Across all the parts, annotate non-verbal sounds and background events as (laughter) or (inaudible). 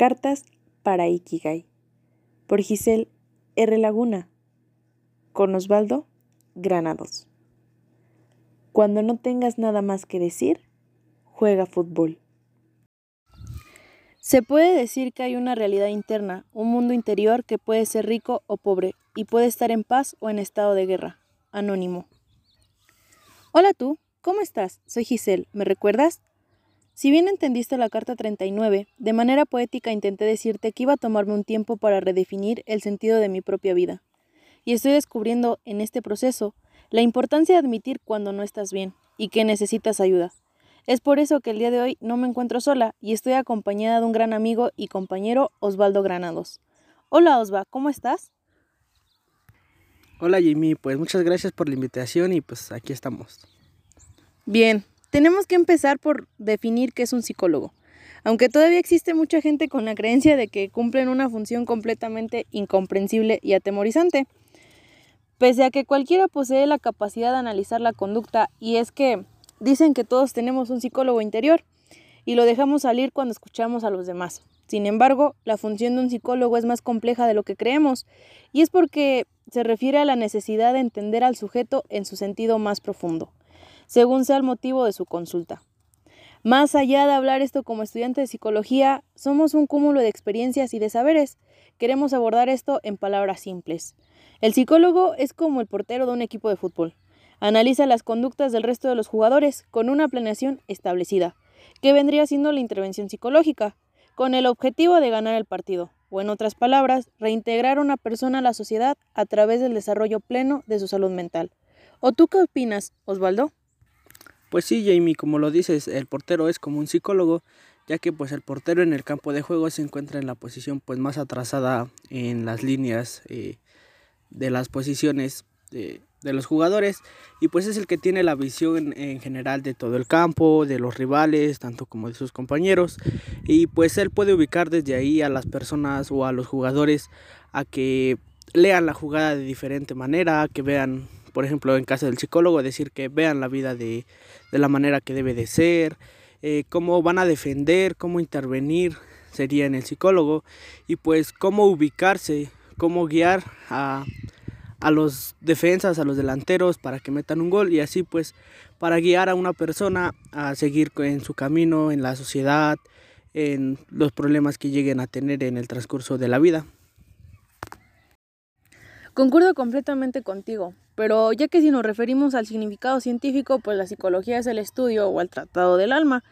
Cartas para Ikigai por Giselle R. Laguna con Osvaldo Granados. Cuando no tengas nada más que decir, juega fútbol. Se puede decir que hay una realidad interna, un mundo interior que puede ser rico o pobre y puede estar en paz o en estado de guerra. Anónimo. Hola tú, ¿cómo estás? Soy Giselle, ¿me recuerdas? Si bien entendiste la carta 39, de manera poética intenté decirte que iba a tomarme un tiempo para redefinir el sentido de mi propia vida. Y estoy descubriendo en este proceso la importancia de admitir cuando no estás bien y que necesitas ayuda. Es por eso que el día de hoy no me encuentro sola y estoy acompañada de un gran amigo y compañero Osvaldo Granados. Hola Osva, ¿cómo estás? Hola Jimmy, pues muchas gracias por la invitación y pues aquí estamos. Bien, tenemos que empezar por definir qué es un psicólogo. Aunque todavía existe mucha gente con la creencia de que cumplen una función completamente incomprensible y atemorizante. Pese a que cualquiera posee la capacidad de analizar la conducta y es que dicen que todos tenemos un psicólogo interior y lo dejamos salir cuando escuchamos a los demás. Sin embargo, la función de un psicólogo es más compleja de lo que creemos y es porque se refiere a la necesidad de entender al sujeto en su sentido más profundo, según sea el motivo de su consulta. Más allá de hablar esto como estudiante de psicología, somos un cúmulo de experiencias y de saberes. Queremos abordar esto en palabras simples. El psicólogo es como el portero de un equipo de fútbol. Analiza las conductas del resto de los jugadores con una planeación establecida, que vendría siendo la intervención psicológica, con el objetivo de ganar el partido o en otras palabras, reintegrar a una persona a la sociedad a través del desarrollo pleno de su salud mental. ¿O tú qué opinas, Osvaldo? Pues sí, Jamie, como lo dices, el portero es como un psicólogo, ya que pues el portero en el campo de juego se encuentra en la posición pues más atrasada en las líneas eh, de las posiciones de, de los jugadores y pues es el que tiene la visión en general de todo el campo, de los rivales, tanto como de sus compañeros y pues él puede ubicar desde ahí a las personas o a los jugadores a que lean la jugada de diferente manera, que vean, por ejemplo, en caso del psicólogo, decir que vean la vida de, de la manera que debe de ser, eh, cómo van a defender, cómo intervenir sería en el psicólogo y pues cómo ubicarse, cómo guiar a a los defensas, a los delanteros para que metan un gol y así pues para guiar a una persona a seguir en su camino en la sociedad, en los problemas que lleguen a tener en el transcurso de la vida. Concuerdo completamente contigo, pero ya que si nos referimos al significado científico, pues la psicología es el estudio o el tratado del alma,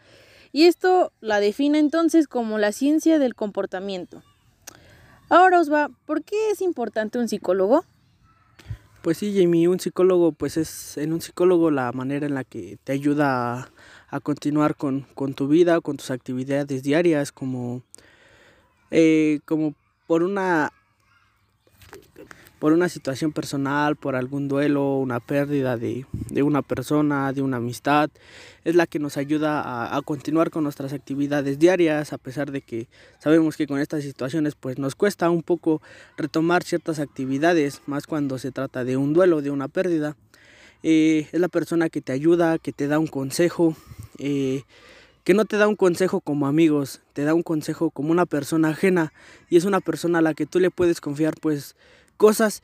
y esto la define entonces como la ciencia del comportamiento. Ahora os va, ¿por qué es importante un psicólogo? Pues sí, Jamie, un psicólogo, pues es en un psicólogo la manera en la que te ayuda a, continuar con, con, tu vida, con tus actividades diarias, como, eh, como por una por una situación personal, por algún duelo, una pérdida de, una persona, de una amistad, es la que nos ayuda a, a, continuar con nuestras actividades diarias, a pesar de que sabemos que con estas situaciones pues nos cuesta un poco retomar ciertas actividades, más cuando se trata de un duelo, de una pérdida. Eh, es la persona que te ayuda, que te da un consejo, eh, que no te da un consejo como amigos, te da un consejo como una persona ajena y es una persona a la que tú le puedes confiar pues cosas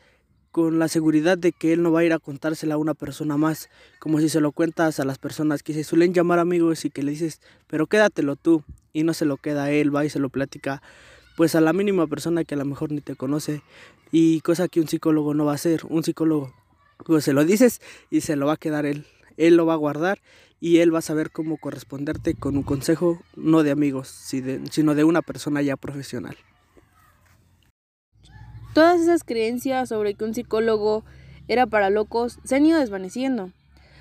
con la seguridad de que él no va a ir a contársela a una persona más, como si se lo cuentas a las personas que se suelen llamar amigos y que le dices, pero quédatelo tú, y no se lo queda a él, va y se lo platica, pues a la mínima persona que a lo mejor ni te conoce, y cosa que un psicólogo no va a hacer, un psicólogo pues se lo dices y se lo va a quedar él, él lo va a guardar y él va a saber cómo corresponderte con un consejo no de amigos, sino de una persona ya profesional. Todas esas creencias sobre que un psicólogo era para locos se han ido desvaneciendo.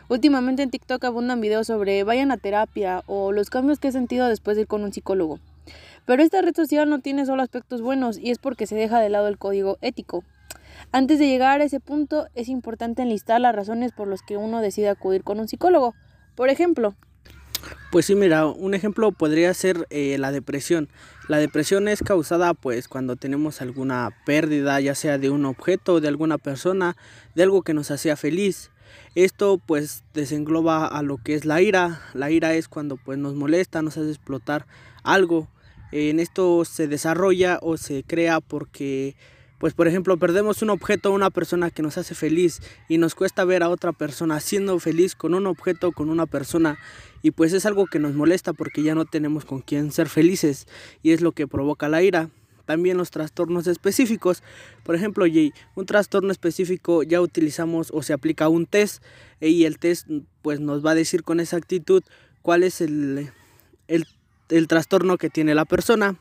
Últimamente en TikTok abundan videos sobre vayan a terapia o los cambios que he sentido después de ir con un psicólogo. Pero esta red social no tiene solo aspectos buenos y es porque se deja de lado el código ético. Antes de llegar a ese punto es importante enlistar las razones por las que uno decide acudir con un psicólogo. Por ejemplo, pues sí, mira, un ejemplo podría ser eh, la depresión. La depresión es causada pues cuando tenemos alguna pérdida, ya sea de un objeto, de alguna persona, de algo que nos hacía feliz. Esto pues desengloba a lo que es la ira. La ira es cuando pues nos molesta, nos hace explotar algo En esto se desarrolla o se crea porque pues por ejemplo perdemos un objeto una persona que nos hace feliz y nos cuesta ver a otra persona siendo feliz con un objeto con una persona y pues es algo que nos molesta porque ya no tenemos con quién ser felices y es lo que provoca la ira. También los trastornos específicos, por ejemplo, Jay, un trastorno específico ya utilizamos o se aplica un test y el test pues nos va a decir con exactitud cuál es el, el, el trastorno que tiene la persona.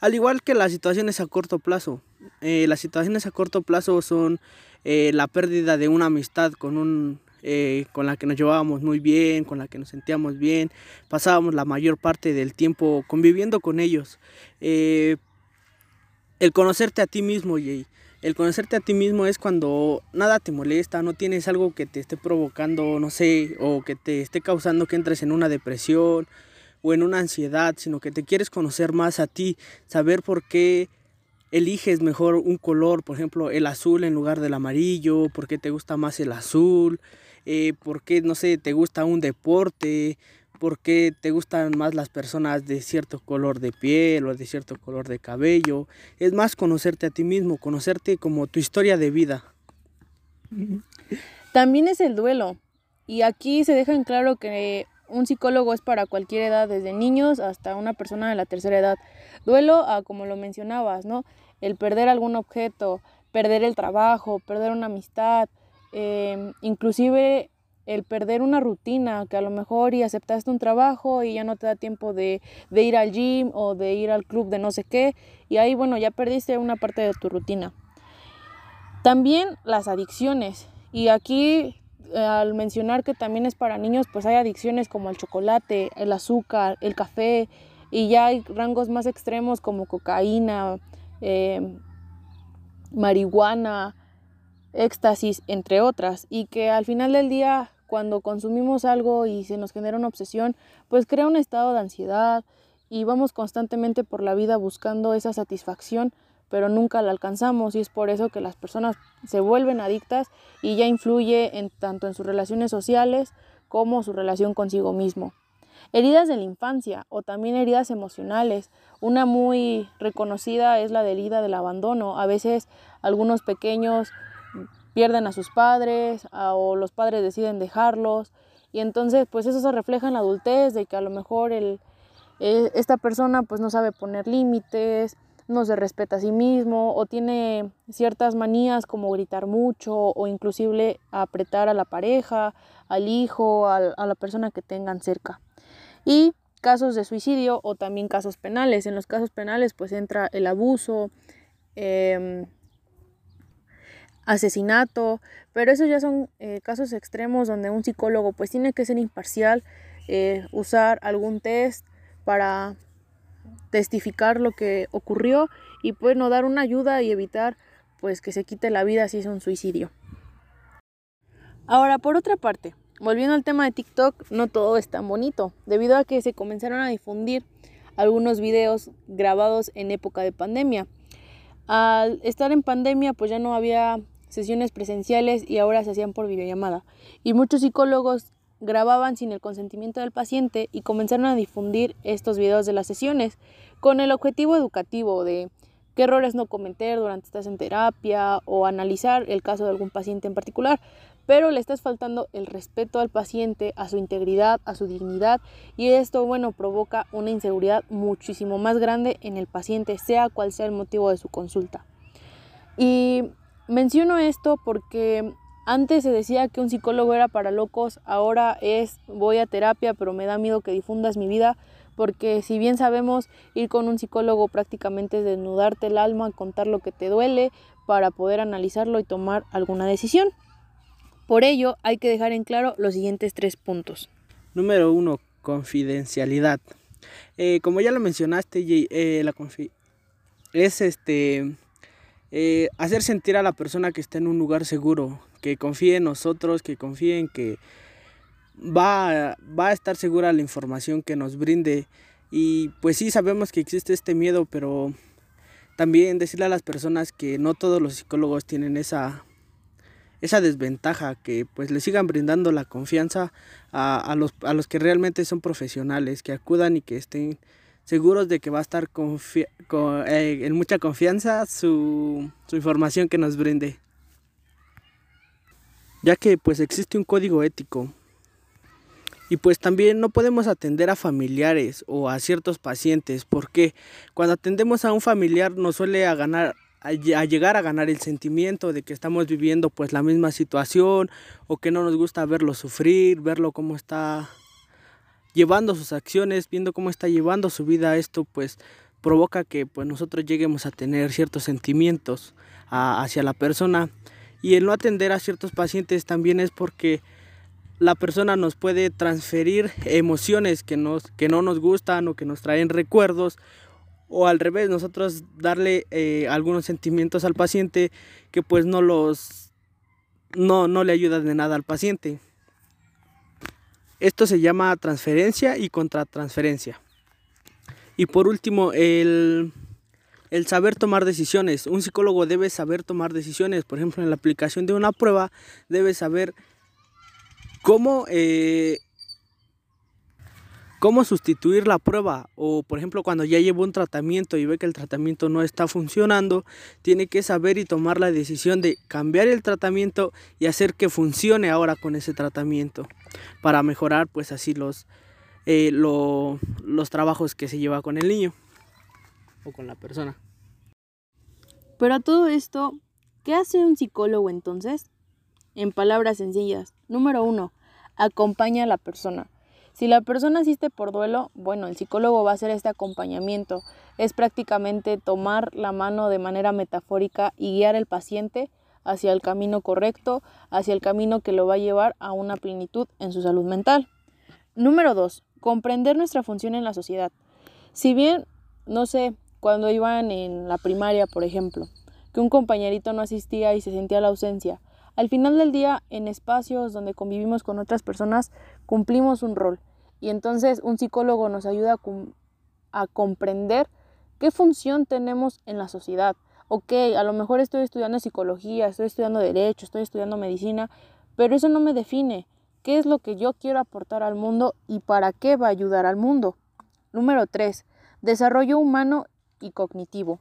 Al igual que las situaciones a corto plazo. Eh, las situaciones a corto plazo son eh, la pérdida de una amistad con un eh, con la que nos llevábamos muy bien, con la que nos sentíamos bien, pasábamos la mayor parte del tiempo conviviendo con ellos. el conocerte a ti mismo, Jay. El conocerte a ti mismo es cuando nada te molesta, no tienes algo que te esté provocando, no sé, o que te esté causando que entres en una depresión o en una ansiedad, sino que te quieres conocer más a ti, saber por qué eliges mejor un color, por ejemplo, el azul en lugar del amarillo, por qué te gusta más el azul, eh, por qué, no sé, te gusta un deporte, por qué te gustan más las personas de cierto color de piel o de cierto color de cabello. Es más conocerte a ti mismo, conocerte como tu historia de vida. También es el duelo. Y aquí se deja en claro que un psicólogo es para cualquier edad, desde niños hasta una persona de la tercera edad. Duelo, a, como lo mencionabas, ¿no? El perder algún objeto, perder el trabajo, perder una amistad, em, inclusive el perder una rutina, que a lo mejor y aceptaste un trabajo y ya no te da tiempo de, de ir al gym o de ir al club de no sé qué, y ahí, bueno, ya perdiste una parte de tu rutina. También las adicciones. Y aquí al mencionar que también es para niños, pues hay adicciones como el chocolate, el azúcar, el café, y ya hay rangos más extremos como cocaína, eh, marihuana, éxtasis, entre otras, y que al final del día, cuando consumimos algo y se nos genera una obsesión, pues crea un estado de ansiedad y vamos constantemente por la vida buscando esa satisfacción pero nunca la alcanzamos y es por eso que las personas se vuelven adictas y ya influye en, tanto en sus relaciones sociales como su relación consigo mismo. Heridas de la infancia o también heridas emocionales. Una muy reconocida es la de herida del abandono. A veces algunos pequeños pierden a sus padres o los padres deciden dejarlos y entonces pues eso se refleja en la adultez de que a lo mejor el, e, esta persona pues no sabe poner límites, no se respeta a sí mismo o tiene ciertas manías como gritar mucho o inclusive apretar a la pareja, al hijo, a, la persona que tengan cerca. Y casos de suicidio o también casos penales. En los casos penales pues entra el abuso, em, asesinato, pero esos ya son eh, casos extremos donde un psicólogo pues tiene que ser imparcial, eh, usar algún test para testificar lo que ocurrió y pues no dar una ayuda y evitar pues que se quite la vida si es un suicidio. Ahora, por otra parte, volviendo al tema de TikTok, no todo es tan bonito, debido a que se comenzaron a difundir algunos videos grabados en época de pandemia. Al estar en pandemia, pues ya no había sesiones presenciales y ahora se hacían por videollamada. Y muchos psicólogos grababan sin el consentimiento del paciente y comenzaron a difundir estos videos de las sesiones con el objetivo educativo de qué errores no cometer durante estás en terapia o analizar el caso de algún paciente en particular, pero le estás faltando el respeto al paciente, a su integridad, a su dignidad y esto, bueno, provoca una inseguridad muchísimo más grande en el paciente, sea cual sea el motivo de su consulta. Y menciono esto porque antes se decía que un psicólogo era para locos, ahora es voy a terapia, pero me da miedo que difundas mi vida, porque si bien sabemos ir con un psicólogo prácticamente es desnudarte el alma, contar lo que te duele para poder analizarlo y tomar alguna decisión. Por ello hay que dejar en claro los siguientes tres puntos. Número uno, confidencialidad. Eh, como ya lo mencionaste, eh, la es este eh, hacer sentir a la persona que está en un lugar seguro, que confíe en nosotros, que confíe en que va, va a estar segura la información que nos brinde. Y pues sí, sabemos que existe este miedo, pero también decirle a las personas que no todos los psicólogos tienen esa, esa desventaja, que pues le sigan brindando la confianza a, a, los, a los que realmente son profesionales, que acudan y que estén seguros de que va a estar eh, en mucha confianza su, su información que nos brinde. Ya que pues existe un código ético. Y pues también no podemos atender a familiares o a ciertos pacientes porque cuando atendemos a un familiar nos suele a ganar a llegar a ganar el sentimiento de que estamos viviendo pues la misma situación o que no nos gusta verlo sufrir, verlo cómo está llevando sus acciones, viendo cómo está llevando su vida, esto pues provoca que pues nosotros lleguemos a tener ciertos sentimientos hacia la persona y el no atender a ciertos pacientes también es porque la persona nos puede transferir emociones que, nos, que no nos gustan o que nos traen recuerdos o al revés, nosotros darle eh, algunos sentimientos al paciente que pues no los no, no le ayudan de nada al paciente. Esto se llama transferencia y contratransferencia. Y por último, el, el saber tomar decisiones. Un psicólogo debe saber tomar decisiones. Por ejemplo, en la aplicación de una prueba, debe saber cómo eh, cómo sustituir la prueba o por ejemplo cuando ya lleva un tratamiento y ve que el tratamiento no está funcionando, tiene que saber y tomar la decisión de cambiar el tratamiento y hacer que funcione ahora con ese tratamiento para mejorar pues así los, eh, los trabajos que se lleva con el niño con la persona. Pero a todo esto, ¿qué hace un psicólogo entonces? En palabras sencillas, número uno, acompaña a la persona. Si la persona asiste por duelo, bueno, el psicólogo va a hacer este acompañamiento. Es prácticamente tomar la mano de manera metafórica y guiar al paciente hacia el camino correcto, hacia el camino que lo va a llevar a una plenitud en su salud mental. Número dos, comprender nuestra función en la sociedad. Si bien, no sé, cuando iban en la primaria, por ejemplo, que un compañerito no asistía y se sentía la ausencia, al final del día, en espacios donde convivimos con otras personas, cumplimos un rol. Y entonces un psicólogo nos ayuda a, comprender qué función tenemos en la sociedad. Ok, a lo mejor estoy estudiando psicología, estoy estudiando derecho, estoy estudiando medicina, pero eso no me define. ¿Qué es lo que yo quiero aportar al mundo y para qué va a ayudar al mundo? Número 3. Desarrollo humano y cognitivo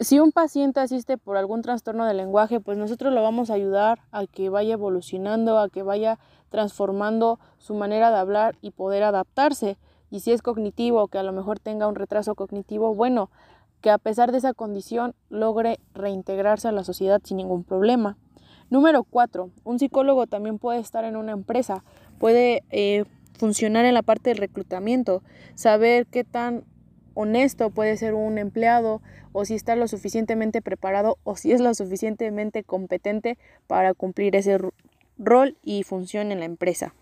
si un paciente asiste por algún trastorno del lenguaje, pues nosotros lo vamos a ayudar a que vaya evolucionando, a que vaya transformando su manera de hablar y poder adaptarse. Y si es cognitivo, que a lo mejor tenga un retraso cognitivo, bueno, que a pesar de esa condición logre reintegrarse a la sociedad sin ningún problema. Número cuatro, un psicólogo también puede estar en una empresa, puede eh, funcionar en la parte del reclutamiento, saber qué tan honesto puede ser un empleado o si está lo suficientemente preparado o si es lo suficientemente competente para cumplir ese rol y función en la empresa.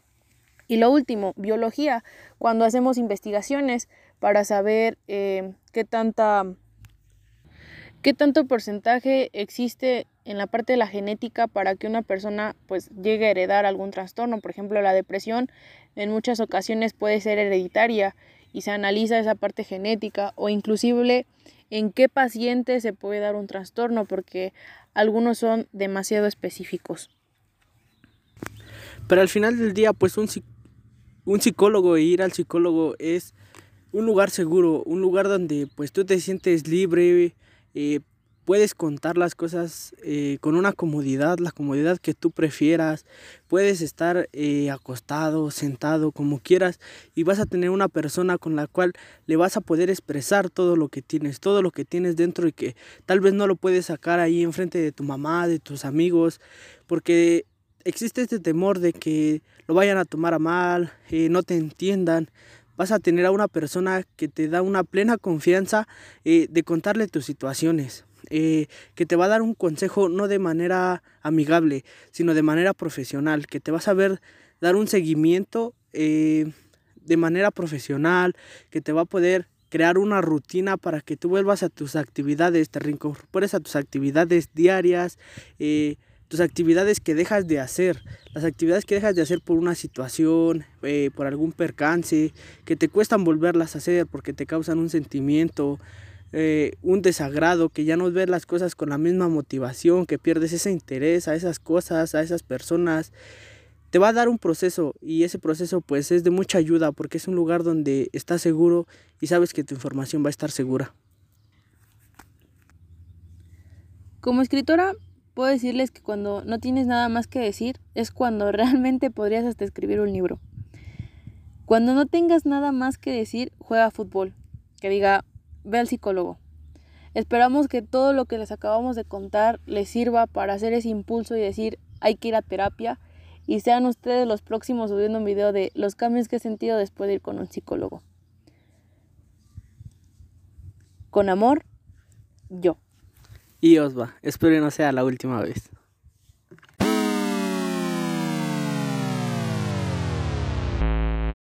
Y lo último, biología, cuando hacemos investigaciones para saber eh, qué tanta qué tanto porcentaje existe en la parte de la genética para que una persona pues llegue a heredar algún trastorno, por ejemplo, la depresión en muchas ocasiones puede ser hereditaria y se analiza esa parte genética o inclusive en qué paciente se puede dar un trastorno porque algunos son demasiado específicos. Pero al final del día, pues un, un psicólogo e ir al psicólogo es un lugar seguro, un lugar donde pues tú te sientes libre, eh, puedes contar las cosas eh, con una comodidad, la comodidad que tú prefieras, puedes estar eh, acostado, sentado, como quieras, y vas a tener una persona con la cual le vas a poder expresar todo lo que tienes, todo lo que tienes dentro y que tal vez no lo puedes sacar ahí enfrente de tu mamá, de tus amigos, porque existe este temor de que lo vayan a tomar a mal, eh, no te entiendan, vas a tener a una persona que te da una plena confianza de contarle tus situaciones. Eh, que te va a dar un consejo no de manera amigable, sino de manera profesional, que te vas a ver dar un seguimiento eh, de manera profesional, que te va a poder crear una rutina para que tú vuelvas a tus actividades, te reincorpores a tus actividades diarias, eh, tus actividades que dejas de hacer, las actividades que dejas de hacer por una situación, por algún percance, que te cuestan volverlas a hacer porque te causan un sentimiento, eh, un desagrado, que ya no ves las cosas con la misma motivación, que pierdes ese interés a esas cosas, a esas personas. te va a dar un proceso y ese proceso pues es de mucha ayuda porque es un lugar donde estás seguro y sabes que tu información va a estar segura. Como escritora, puedo decirles que cuando no tienes nada más que decir es cuando (laughs) realmente podrías hasta escribir un libro. Cuando no tengas nada más que decir, juega fútbol. Que diga, ve al psicólogo. Esperamos que todo lo que les acabamos de contar les sirva para hacer ese impulso y decir, hay que ir a terapia. Y sean ustedes los próximos subiendo un video de los cambios que he sentido después de ir con un psicólogo. Con amor, yo. Y os va, espero no sea la última vez.